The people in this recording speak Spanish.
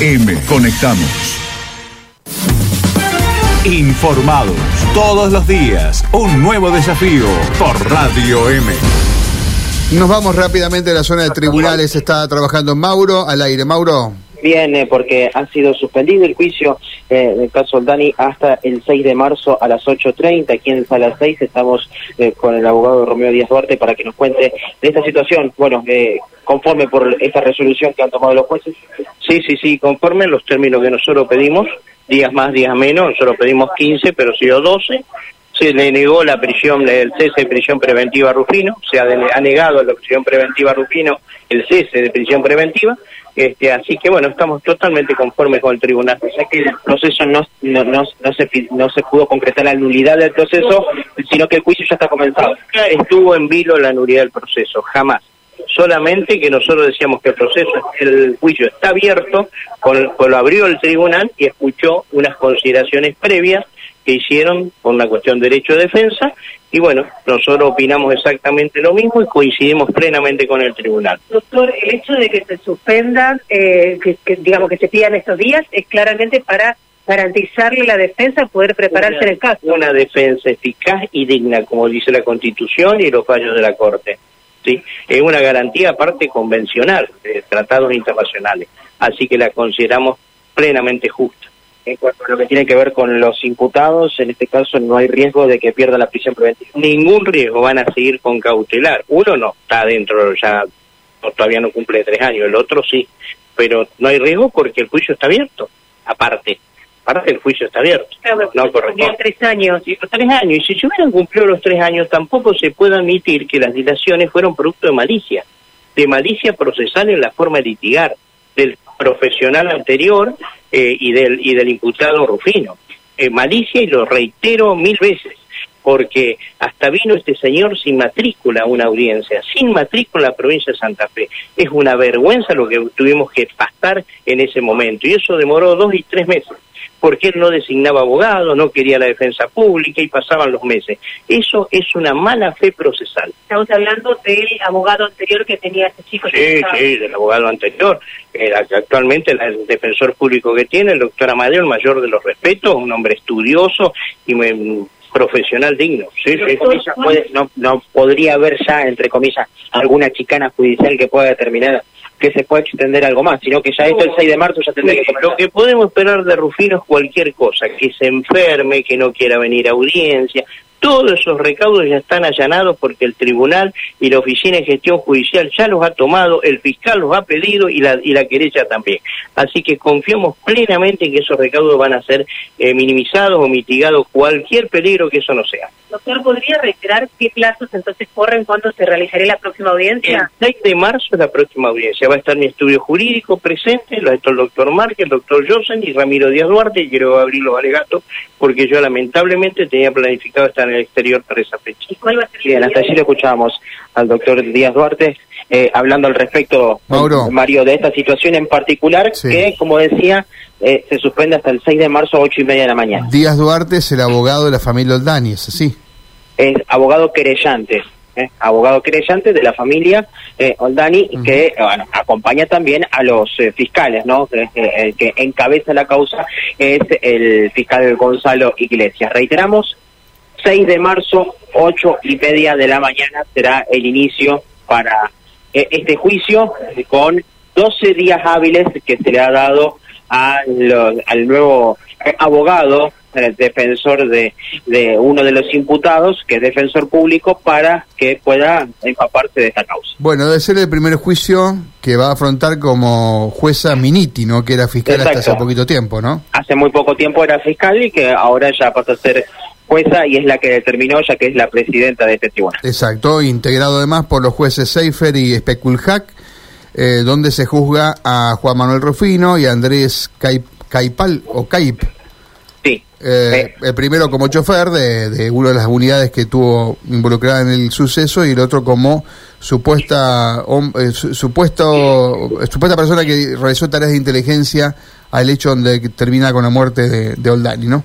M. Conectamos. Informados todos los días. Un nuevo desafío por Radio M. Nos vamos rápidamente a la zona de tribunales. Está trabajando Mauro al aire. Mauro. Bien, porque ha sido suspendido el juicio eh, del caso Dani hasta el 6 de marzo a las 8.30. Aquí en Sala 6 estamos eh, con el abogado Romeo Díaz Duarte para que nos cuente de esta situación. Bueno, eh, conforme por esta resolución que han tomado los jueces. Sí, sí, sí, conforme los términos que nosotros pedimos, días más, días menos, nosotros pedimos 15, pero sido 12 se le negó la prisión, el cese de prisión preventiva a Rufino, se ha, ha, negado la prisión preventiva a Rufino el cese de prisión preventiva, este, así que bueno, estamos totalmente conformes con el tribunal. Sea que el proceso no, no, no, se, no se pudo concretar la nulidad del proceso, sino que el juicio ya está comenzado. Estuvo en vilo la nulidad del proceso, jamás. Solamente que nosotros decíamos que el proceso, el juicio está abierto, con, lo abrió el tribunal y escuchó unas consideraciones previas que hicieron por una cuestión de derecho de defensa y bueno, nosotros opinamos exactamente lo mismo y coincidimos plenamente con el tribunal. Doctor, el hecho de que se suspendan, eh, que, digamos que se pidan estos días, es claramente para garantizarle la defensa, poder prepararse en el caso. Una defensa eficaz y digna, como dice la Constitución y los fallos de la Corte. ¿sí? Es una garantía aparte convencional de tratados internacionales, así que la consideramos plenamente justa en cuanto a lo que tiene que ver con los imputados, en este caso no hay riesgo de que pierda la prisión preventiva. Ningún riesgo, van a seguir con cautelar. Uno no está dentro, ya todavía no cumple tres años, el otro sí, pero no hay riesgo porque el juicio está abierto, aparte. Aparte el juicio está abierto. no corresponde. tres años. Sí, tres años. Y si se hubieran cumplido los tres años, tampoco se puede admitir que las dilaciones fueron producto de malicia, de malicia procesal en la forma de litigar, del profesional anterior eh, y, del, y del imputado Rufino. Malicia, y lo reitero mil veces, porque hasta vino este señor sin matrícula a una audiencia, sin matrícula en la provincia de Santa Fe. Es una vergüenza lo que tuvimos que pasar en ese momento, y eso demoró dos y tres meses porque él no designaba abogado, no quería la defensa pública y pasaban los meses. Eso es una mala fe procesal. Estamos hablando del abogado anterior que tenía ese chico. Sí, sí, del abogado anterior. actualmente el defensor público que tiene, el doctor Amadeo, el mayor de los respetos, un hombre estudioso y profesional digno. Sí, sí. no, no podría haber ya, entre comillas, alguna chicana judicial que pueda determinar que se pueda extender algo más, sino que ya esto el 6 de marzo ya tendría que Lo que podemos esperar de Rufino es cualquier cosa, que se enferme, que no quiera venir a audiencia, todos esos recaudos ya están allanados porque el tribunal y la oficina de gestión judicial ya los ha tomado, el fiscal los ha pedido y la, y la querella también. Así que confiamos plenamente en que esos recaudos van a ser eh, minimizados o mitigados cualquier peligro que eso no sea. Doctor, ¿podría reiterar qué plazos entonces corren cuando se realizará la próxima audiencia? El 6 de marzo es la próxima audiencia. Va a estar mi estudio jurídico presente, lo ha el doctor Márquez, el doctor Josen y Ramiro Díaz Duarte, y quiero abrir los alegatos porque yo lamentablemente tenía planificado estar en el exterior para esa fecha. Bien, hasta allí lo escuchábamos al doctor Díaz Duarte eh, hablando al respecto, Mario, de esta situación en particular que, como decía, eh, se suspende hasta el 6 de marzo a 8 y media de la mañana. Díaz Duarte es el abogado de la familia Oldani, ¿es así? Es abogado querellante. ¿eh? abogado querellante de la familia Oldani, que bueno, acompaña también a los fiscales, ¿no? el que encabeza la causa es el fiscal Gonzalo Iglesias. Reiteramos, 6 de marzo, 8 y media de la mañana será el inicio para eh, este juicio con 12 días hábiles que se le ha dado al nuevo abogado el defensor de, de uno de los imputados, que es defensor público, para que pueda empaparse de esta causa. Bueno, debe ser el primer juicio que va a afrontar como jueza Miniti, ¿no? Que era fiscal hasta hace poquito tiempo, ¿no? Hace muy poco tiempo era fiscal y que ahora ya pasa a ser jueza y es la que determinó, ya que es la presidenta de este tribunal. Exacto, integrado además por los jueces Seifer y Speculhac, eh, donde se juzga a Juan Manuel Rufino y Andrés Caipal o Caip. Sí. Eh, el primero como chofer de, de, una de las unidades que tuvo involucrada en el suceso y el otro como supuesta eh, supuesto supuesta persona que realizó tareas de inteligencia al hecho donde termina con la muerte de, de Oldani, ¿no?